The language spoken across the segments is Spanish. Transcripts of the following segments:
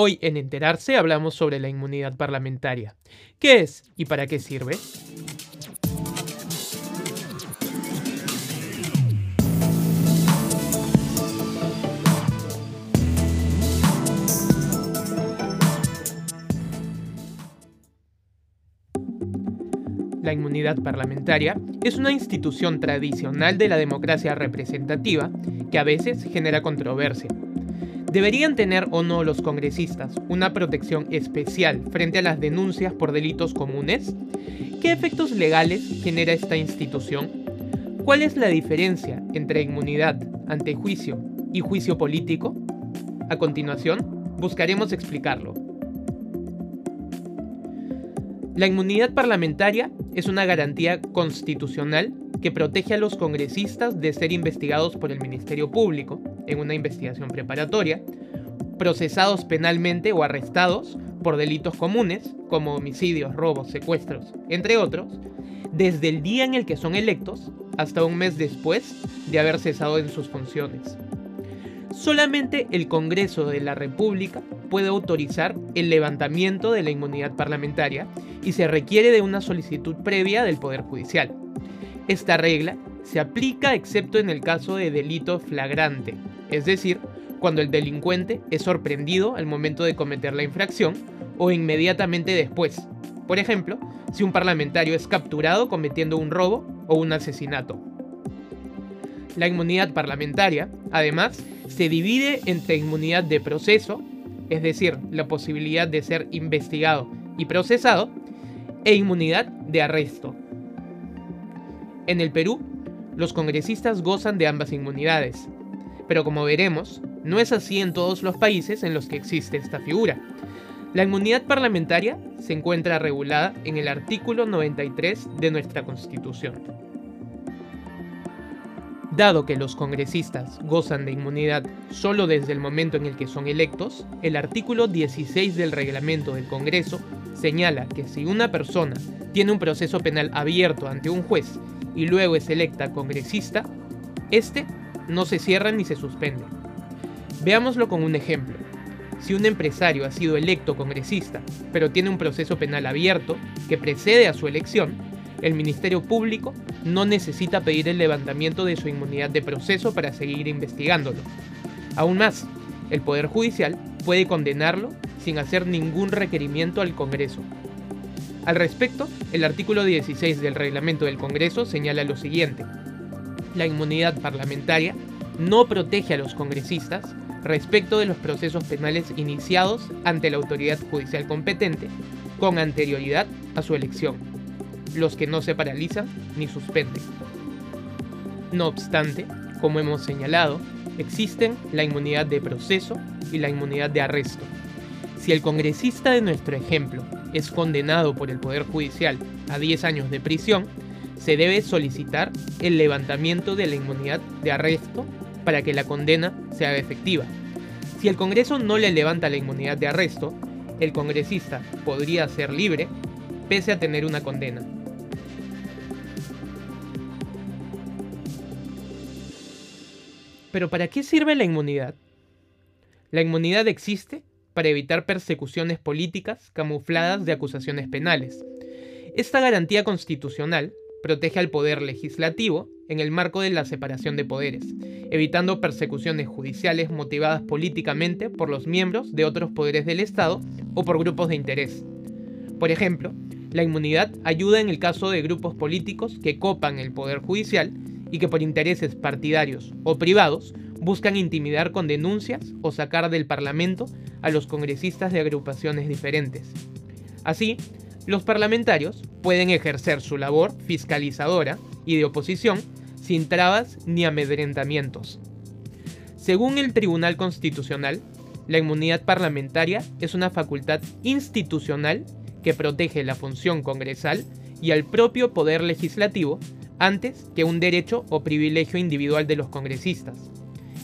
Hoy en Enterarse hablamos sobre la inmunidad parlamentaria. ¿Qué es y para qué sirve? La inmunidad parlamentaria es una institución tradicional de la democracia representativa que a veces genera controversia. ¿Deberían tener o no los congresistas una protección especial frente a las denuncias por delitos comunes? ¿Qué efectos legales genera esta institución? ¿Cuál es la diferencia entre inmunidad ante juicio y juicio político? A continuación, buscaremos explicarlo. La inmunidad parlamentaria es una garantía constitucional que protege a los congresistas de ser investigados por el Ministerio Público en una investigación preparatoria, procesados penalmente o arrestados por delitos comunes como homicidios, robos, secuestros, entre otros, desde el día en el que son electos hasta un mes después de haber cesado en sus funciones. Solamente el Congreso de la República puede autorizar el levantamiento de la inmunidad parlamentaria y se requiere de una solicitud previa del Poder Judicial. Esta regla se aplica excepto en el caso de delito flagrante, es decir, cuando el delincuente es sorprendido al momento de cometer la infracción o inmediatamente después. Por ejemplo, si un parlamentario es capturado cometiendo un robo o un asesinato. La inmunidad parlamentaria, además, se divide entre inmunidad de proceso, es decir, la posibilidad de ser investigado y procesado, e inmunidad de arresto. En el Perú, los congresistas gozan de ambas inmunidades, pero como veremos, no es así en todos los países en los que existe esta figura. La inmunidad parlamentaria se encuentra regulada en el artículo 93 de nuestra Constitución. Dado que los congresistas gozan de inmunidad solo desde el momento en el que son electos, el artículo 16 del reglamento del Congreso señala que si una persona tiene un proceso penal abierto ante un juez y luego es electa congresista, este no se cierra ni se suspende. Veámoslo con un ejemplo. Si un empresario ha sido electo congresista, pero tiene un proceso penal abierto que precede a su elección, el Ministerio Público no necesita pedir el levantamiento de su inmunidad de proceso para seguir investigándolo. Aún más, el Poder Judicial puede condenarlo sin hacer ningún requerimiento al Congreso. Al respecto, el artículo 16 del reglamento del Congreso señala lo siguiente. La inmunidad parlamentaria no protege a los congresistas respecto de los procesos penales iniciados ante la autoridad judicial competente con anterioridad a su elección, los que no se paralizan ni suspenden. No obstante, como hemos señalado, existen la inmunidad de proceso y la inmunidad de arresto. Si el congresista de nuestro ejemplo es condenado por el Poder Judicial a 10 años de prisión, se debe solicitar el levantamiento de la inmunidad de arresto para que la condena sea efectiva. Si el Congreso no le levanta la inmunidad de arresto, el congresista podría ser libre pese a tener una condena. Pero ¿para qué sirve la inmunidad? La inmunidad existe para evitar persecuciones políticas camufladas de acusaciones penales. Esta garantía constitucional protege al poder legislativo en el marco de la separación de poderes, evitando persecuciones judiciales motivadas políticamente por los miembros de otros poderes del Estado o por grupos de interés. Por ejemplo, la inmunidad ayuda en el caso de grupos políticos que copan el poder judicial y que por intereses partidarios o privados buscan intimidar con denuncias o sacar del Parlamento a los congresistas de agrupaciones diferentes. Así, los parlamentarios pueden ejercer su labor fiscalizadora y de oposición sin trabas ni amedrentamientos. Según el Tribunal Constitucional, la inmunidad parlamentaria es una facultad institucional que protege la función congresal y al propio poder legislativo antes que un derecho o privilegio individual de los congresistas.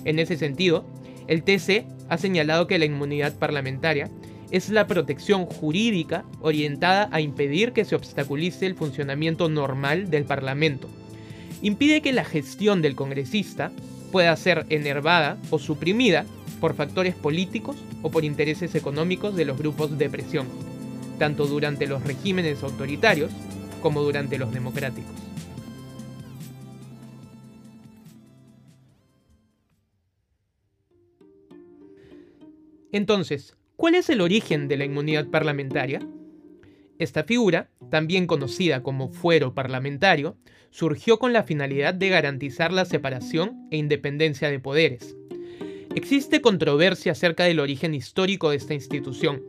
En ese sentido, el TC ha señalado que la inmunidad parlamentaria es la protección jurídica orientada a impedir que se obstaculice el funcionamiento normal del Parlamento. Impide que la gestión del congresista pueda ser enervada o suprimida por factores políticos o por intereses económicos de los grupos de presión, tanto durante los regímenes autoritarios como durante los democráticos. Entonces, ¿cuál es el origen de la inmunidad parlamentaria? Esta figura, también conocida como fuero parlamentario, surgió con la finalidad de garantizar la separación e independencia de poderes. Existe controversia acerca del origen histórico de esta institución.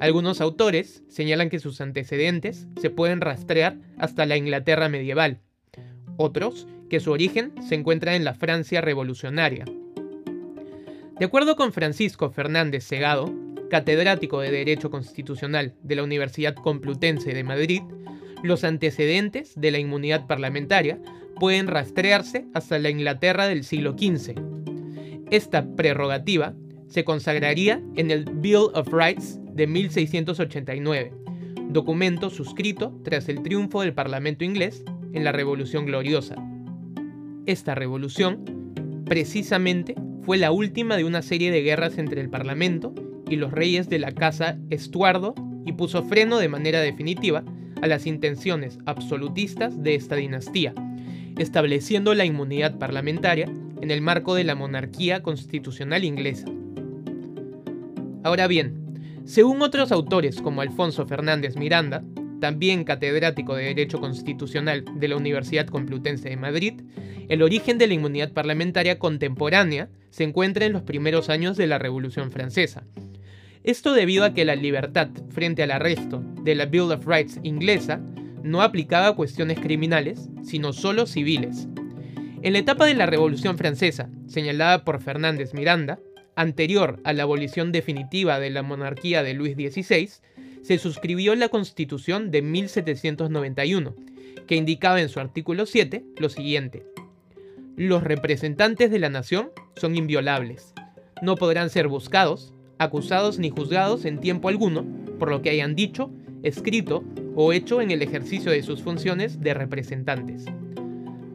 Algunos autores señalan que sus antecedentes se pueden rastrear hasta la Inglaterra medieval. Otros, que su origen se encuentra en la Francia revolucionaria. De acuerdo con Francisco Fernández Segado, catedrático de Derecho Constitucional de la Universidad Complutense de Madrid, los antecedentes de la inmunidad parlamentaria pueden rastrearse hasta la Inglaterra del siglo XV. Esta prerrogativa se consagraría en el Bill of Rights de 1689, documento suscrito tras el triunfo del Parlamento inglés en la Revolución Gloriosa. Esta revolución, precisamente, fue la última de una serie de guerras entre el Parlamento y los reyes de la casa Estuardo y puso freno de manera definitiva a las intenciones absolutistas de esta dinastía, estableciendo la inmunidad parlamentaria en el marco de la monarquía constitucional inglesa. Ahora bien, según otros autores como Alfonso Fernández Miranda, también catedrático de Derecho Constitucional de la Universidad Complutense de Madrid, el origen de la inmunidad parlamentaria contemporánea se encuentra en los primeros años de la Revolución Francesa. Esto debido a que la libertad frente al arresto de la Bill of Rights inglesa no aplicaba cuestiones criminales, sino solo civiles. En la etapa de la Revolución Francesa, señalada por Fernández Miranda, anterior a la abolición definitiva de la monarquía de Luis XVI, se suscribió la Constitución de 1791, que indicaba en su artículo 7 lo siguiente. Los representantes de la nación son inviolables. No podrán ser buscados, acusados ni juzgados en tiempo alguno por lo que hayan dicho, escrito o hecho en el ejercicio de sus funciones de representantes.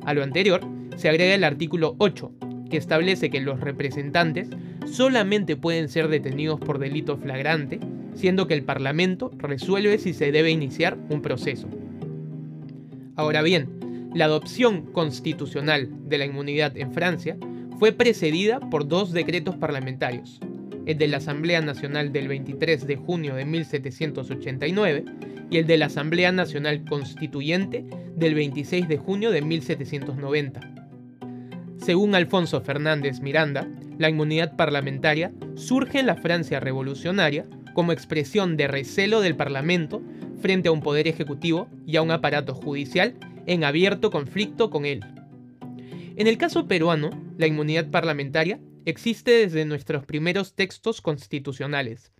A lo anterior, se agrega el artículo 8, que establece que los representantes solamente pueden ser detenidos por delito flagrante siendo que el Parlamento resuelve si se debe iniciar un proceso. Ahora bien, la adopción constitucional de la inmunidad en Francia fue precedida por dos decretos parlamentarios, el de la Asamblea Nacional del 23 de junio de 1789 y el de la Asamblea Nacional Constituyente del 26 de junio de 1790. Según Alfonso Fernández Miranda, la inmunidad parlamentaria surge en la Francia revolucionaria como expresión de recelo del Parlamento frente a un poder ejecutivo y a un aparato judicial en abierto conflicto con él. En el caso peruano, la inmunidad parlamentaria existe desde nuestros primeros textos constitucionales.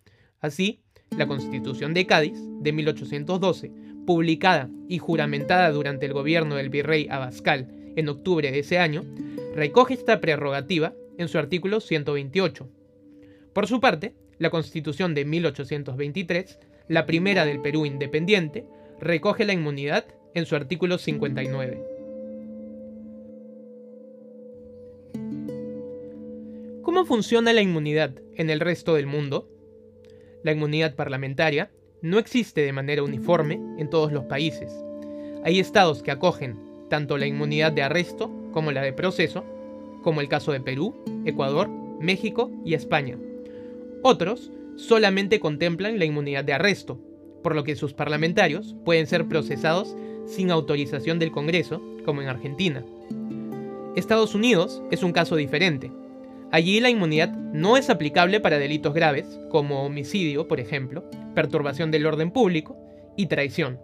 Así, la Constitución de Cádiz, de 1812, publicada y juramentada durante el gobierno del virrey Abascal en octubre de ese año, recoge esta prerrogativa en su artículo 128. Por su parte, la Constitución de 1823, la primera del Perú independiente, recoge la inmunidad en su artículo 59. ¿Cómo funciona la inmunidad en el resto del mundo? La inmunidad parlamentaria no existe de manera uniforme en todos los países. Hay estados que acogen tanto la inmunidad de arresto como la de proceso, como el caso de Perú, Ecuador, México y España. Otros solamente contemplan la inmunidad de arresto, por lo que sus parlamentarios pueden ser procesados sin autorización del Congreso, como en Argentina. Estados Unidos es un caso diferente. Allí la inmunidad no es aplicable para delitos graves, como homicidio, por ejemplo, perturbación del orden público y traición.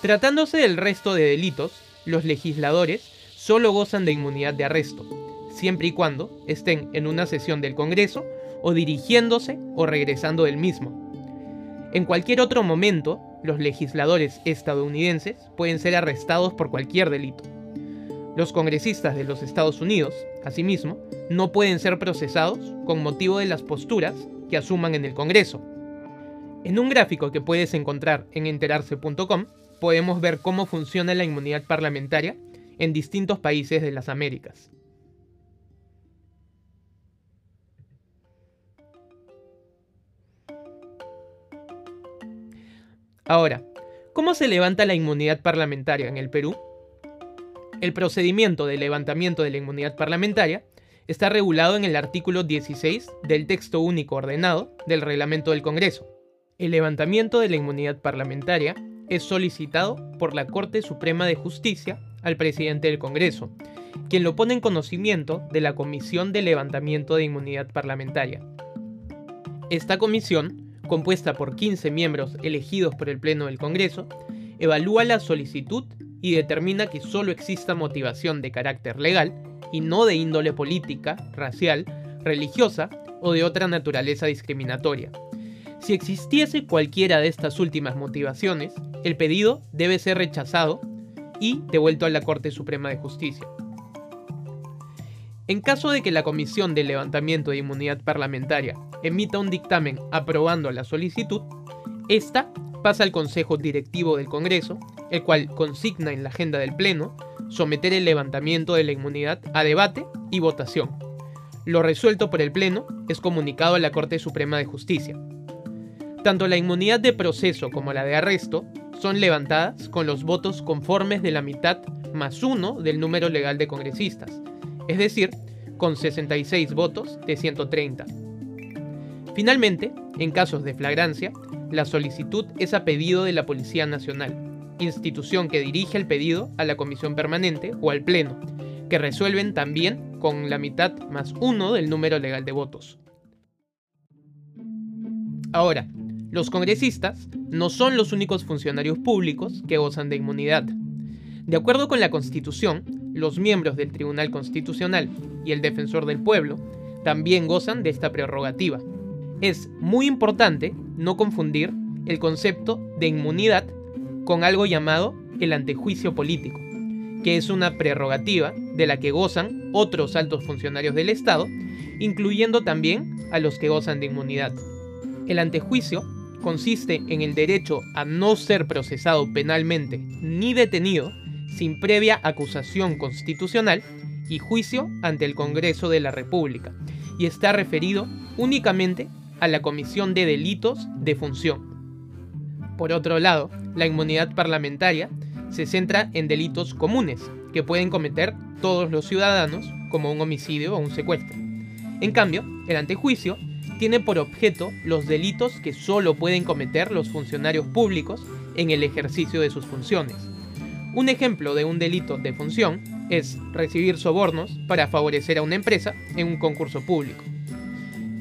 Tratándose del resto de delitos, los legisladores solo gozan de inmunidad de arresto, siempre y cuando estén en una sesión del Congreso o dirigiéndose o regresando del mismo. En cualquier otro momento, los legisladores estadounidenses pueden ser arrestados por cualquier delito. Los congresistas de los Estados Unidos, asimismo, no pueden ser procesados con motivo de las posturas que asuman en el Congreso. En un gráfico que puedes encontrar en enterarse.com, podemos ver cómo funciona la inmunidad parlamentaria en distintos países de las Américas. Ahora, ¿cómo se levanta la inmunidad parlamentaria en el Perú? El procedimiento de levantamiento de la inmunidad parlamentaria está regulado en el artículo 16 del texto único ordenado del reglamento del Congreso. El levantamiento de la inmunidad parlamentaria es solicitado por la Corte Suprema de Justicia al presidente del Congreso, quien lo pone en conocimiento de la Comisión de Levantamiento de Inmunidad Parlamentaria. Esta comisión, compuesta por 15 miembros elegidos por el Pleno del Congreso, evalúa la solicitud y determina que solo exista motivación de carácter legal y no de índole política, racial, religiosa o de otra naturaleza discriminatoria. Si existiese cualquiera de estas últimas motivaciones, el pedido debe ser rechazado y devuelto a la Corte Suprema de Justicia. En caso de que la Comisión de Levantamiento de Inmunidad Parlamentaria emita un dictamen aprobando la solicitud, esta pasa al Consejo Directivo del Congreso, el cual consigna en la agenda del Pleno someter el levantamiento de la inmunidad a debate y votación. Lo resuelto por el Pleno es comunicado a la Corte Suprema de Justicia. Tanto la inmunidad de proceso como la de arresto son levantadas con los votos conformes de la mitad más uno del número legal de congresistas, es decir, con 66 votos de 130. Finalmente, en casos de flagrancia, la solicitud es a pedido de la Policía Nacional, institución que dirige el pedido a la Comisión Permanente o al Pleno, que resuelven también con la mitad más uno del número legal de votos. Ahora, los congresistas no son los únicos funcionarios públicos que gozan de inmunidad. De acuerdo con la Constitución, los miembros del Tribunal Constitucional y el Defensor del Pueblo también gozan de esta prerrogativa. Es muy importante no confundir el concepto de inmunidad con algo llamado el antejuicio político, que es una prerrogativa de la que gozan otros altos funcionarios del Estado, incluyendo también a los que gozan de inmunidad. El antejuicio consiste en el derecho a no ser procesado penalmente ni detenido sin previa acusación constitucional y juicio ante el Congreso de la República, y está referido únicamente a la comisión de delitos de función. Por otro lado, la inmunidad parlamentaria se centra en delitos comunes que pueden cometer todos los ciudadanos, como un homicidio o un secuestro. En cambio, el antejuicio tiene por objeto los delitos que solo pueden cometer los funcionarios públicos en el ejercicio de sus funciones. Un ejemplo de un delito de función es recibir sobornos para favorecer a una empresa en un concurso público.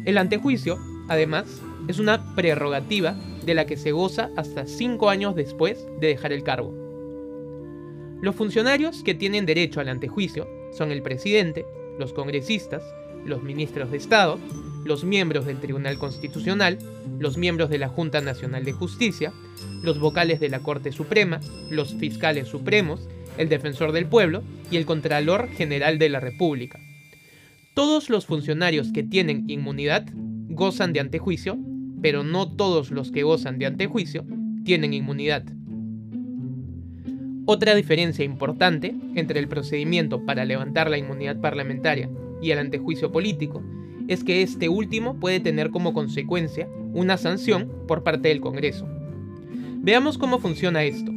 El antejuicio, además, es una prerrogativa de la que se goza hasta cinco años después de dejar el cargo. Los funcionarios que tienen derecho al antejuicio son el presidente, los congresistas, los ministros de Estado, los miembros del Tribunal Constitucional, los miembros de la Junta Nacional de Justicia, los vocales de la Corte Suprema, los fiscales supremos, el defensor del pueblo y el Contralor General de la República. Todos los funcionarios que tienen inmunidad gozan de antejuicio, pero no todos los que gozan de antejuicio tienen inmunidad. Otra diferencia importante entre el procedimiento para levantar la inmunidad parlamentaria y el antejuicio político es que este último puede tener como consecuencia una sanción por parte del Congreso. Veamos cómo funciona esto.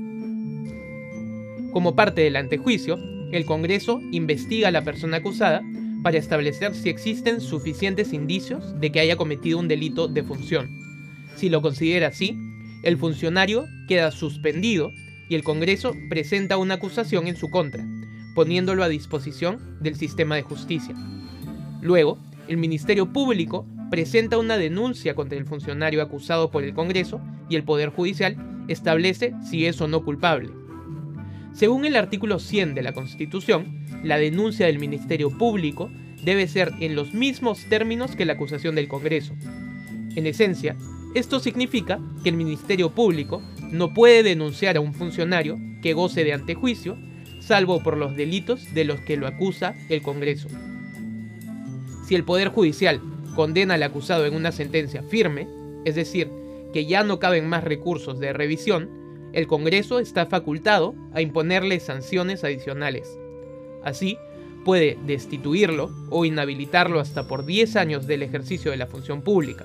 Como parte del antejuicio, el Congreso investiga a la persona acusada para establecer si existen suficientes indicios de que haya cometido un delito de función. Si lo considera así, el funcionario queda suspendido y el Congreso presenta una acusación en su contra, poniéndolo a disposición del sistema de justicia. Luego, el Ministerio Público presenta una denuncia contra el funcionario acusado por el Congreso y el Poder Judicial establece si es o no culpable. Según el artículo 100 de la Constitución, la denuncia del Ministerio Público debe ser en los mismos términos que la acusación del Congreso. En esencia, esto significa que el Ministerio Público no puede denunciar a un funcionario que goce de antejuicio, salvo por los delitos de los que lo acusa el Congreso. Si el Poder Judicial condena al acusado en una sentencia firme, es decir, que ya no caben más recursos de revisión, el Congreso está facultado a imponerle sanciones adicionales. Así, puede destituirlo o inhabilitarlo hasta por 10 años del ejercicio de la función pública.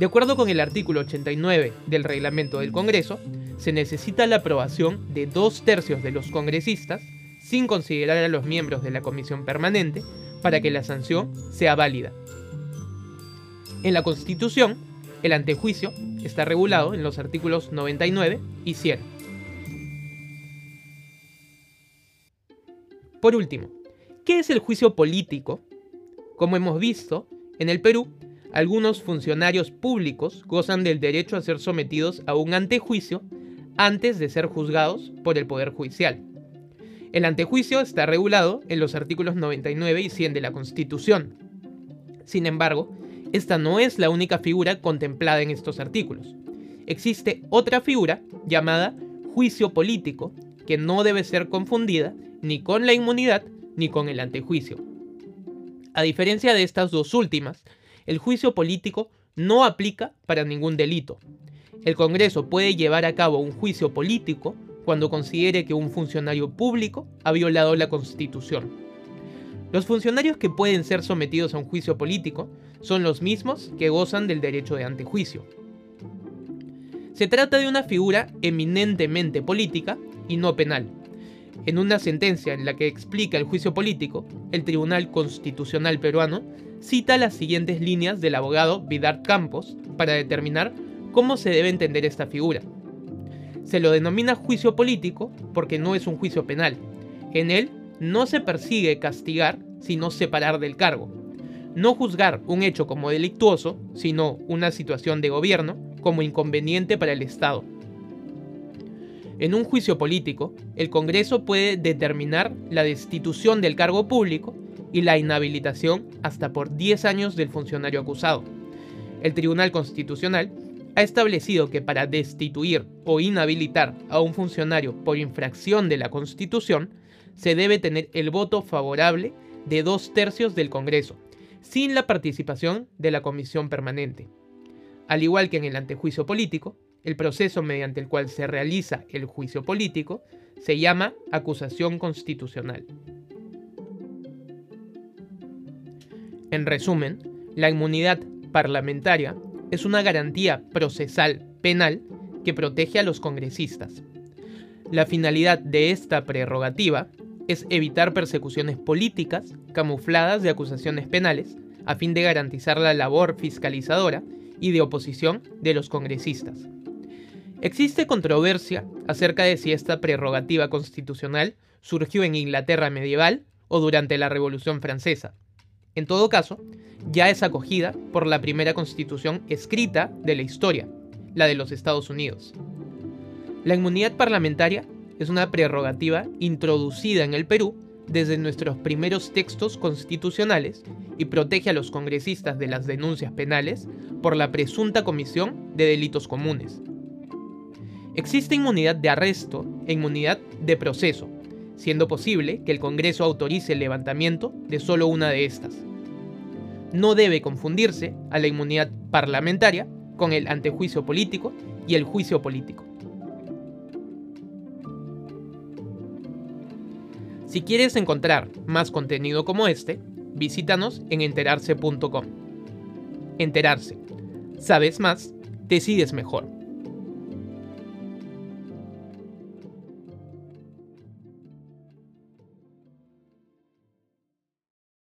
De acuerdo con el artículo 89 del reglamento del Congreso, se necesita la aprobación de dos tercios de los congresistas, sin considerar a los miembros de la comisión permanente, para que la sanción sea válida. En la Constitución, el antejuicio está regulado en los artículos 99 y 100. Por último, ¿qué es el juicio político? Como hemos visto, en el Perú, algunos funcionarios públicos gozan del derecho a ser sometidos a un antejuicio antes de ser juzgados por el Poder Judicial. El antejuicio está regulado en los artículos 99 y 100 de la Constitución. Sin embargo, esta no es la única figura contemplada en estos artículos. Existe otra figura llamada juicio político, que no debe ser confundida ni con la inmunidad ni con el antejuicio. A diferencia de estas dos últimas, el juicio político no aplica para ningún delito. El Congreso puede llevar a cabo un juicio político cuando considere que un funcionario público ha violado la Constitución. Los funcionarios que pueden ser sometidos a un juicio político son los mismos que gozan del derecho de antejuicio. Se trata de una figura eminentemente política y no penal, en una sentencia en la que explica el juicio político, el Tribunal Constitucional peruano cita las siguientes líneas del abogado Vidar Campos para determinar cómo se debe entender esta figura. Se lo denomina juicio político porque no es un juicio penal. En él no se persigue castigar, sino separar del cargo. No juzgar un hecho como delictuoso, sino una situación de gobierno como inconveniente para el Estado. En un juicio político, el Congreso puede determinar la destitución del cargo público y la inhabilitación hasta por 10 años del funcionario acusado. El Tribunal Constitucional ha establecido que para destituir o inhabilitar a un funcionario por infracción de la Constitución, se debe tener el voto favorable de dos tercios del Congreso, sin la participación de la Comisión Permanente. Al igual que en el antejuicio político, el proceso mediante el cual se realiza el juicio político se llama acusación constitucional. En resumen, la inmunidad parlamentaria es una garantía procesal penal que protege a los congresistas. La finalidad de esta prerrogativa es evitar persecuciones políticas camufladas de acusaciones penales a fin de garantizar la labor fiscalizadora y de oposición de los congresistas. Existe controversia acerca de si esta prerrogativa constitucional surgió en Inglaterra medieval o durante la Revolución Francesa. En todo caso, ya es acogida por la primera constitución escrita de la historia, la de los Estados Unidos. La inmunidad parlamentaria es una prerrogativa introducida en el Perú desde nuestros primeros textos constitucionales y protege a los congresistas de las denuncias penales por la presunta comisión de delitos comunes. Existe inmunidad de arresto e inmunidad de proceso, siendo posible que el Congreso autorice el levantamiento de solo una de estas. No debe confundirse a la inmunidad parlamentaria con el antejuicio político y el juicio político. Si quieres encontrar más contenido como este, visítanos en enterarse.com. Enterarse. Sabes más, decides mejor.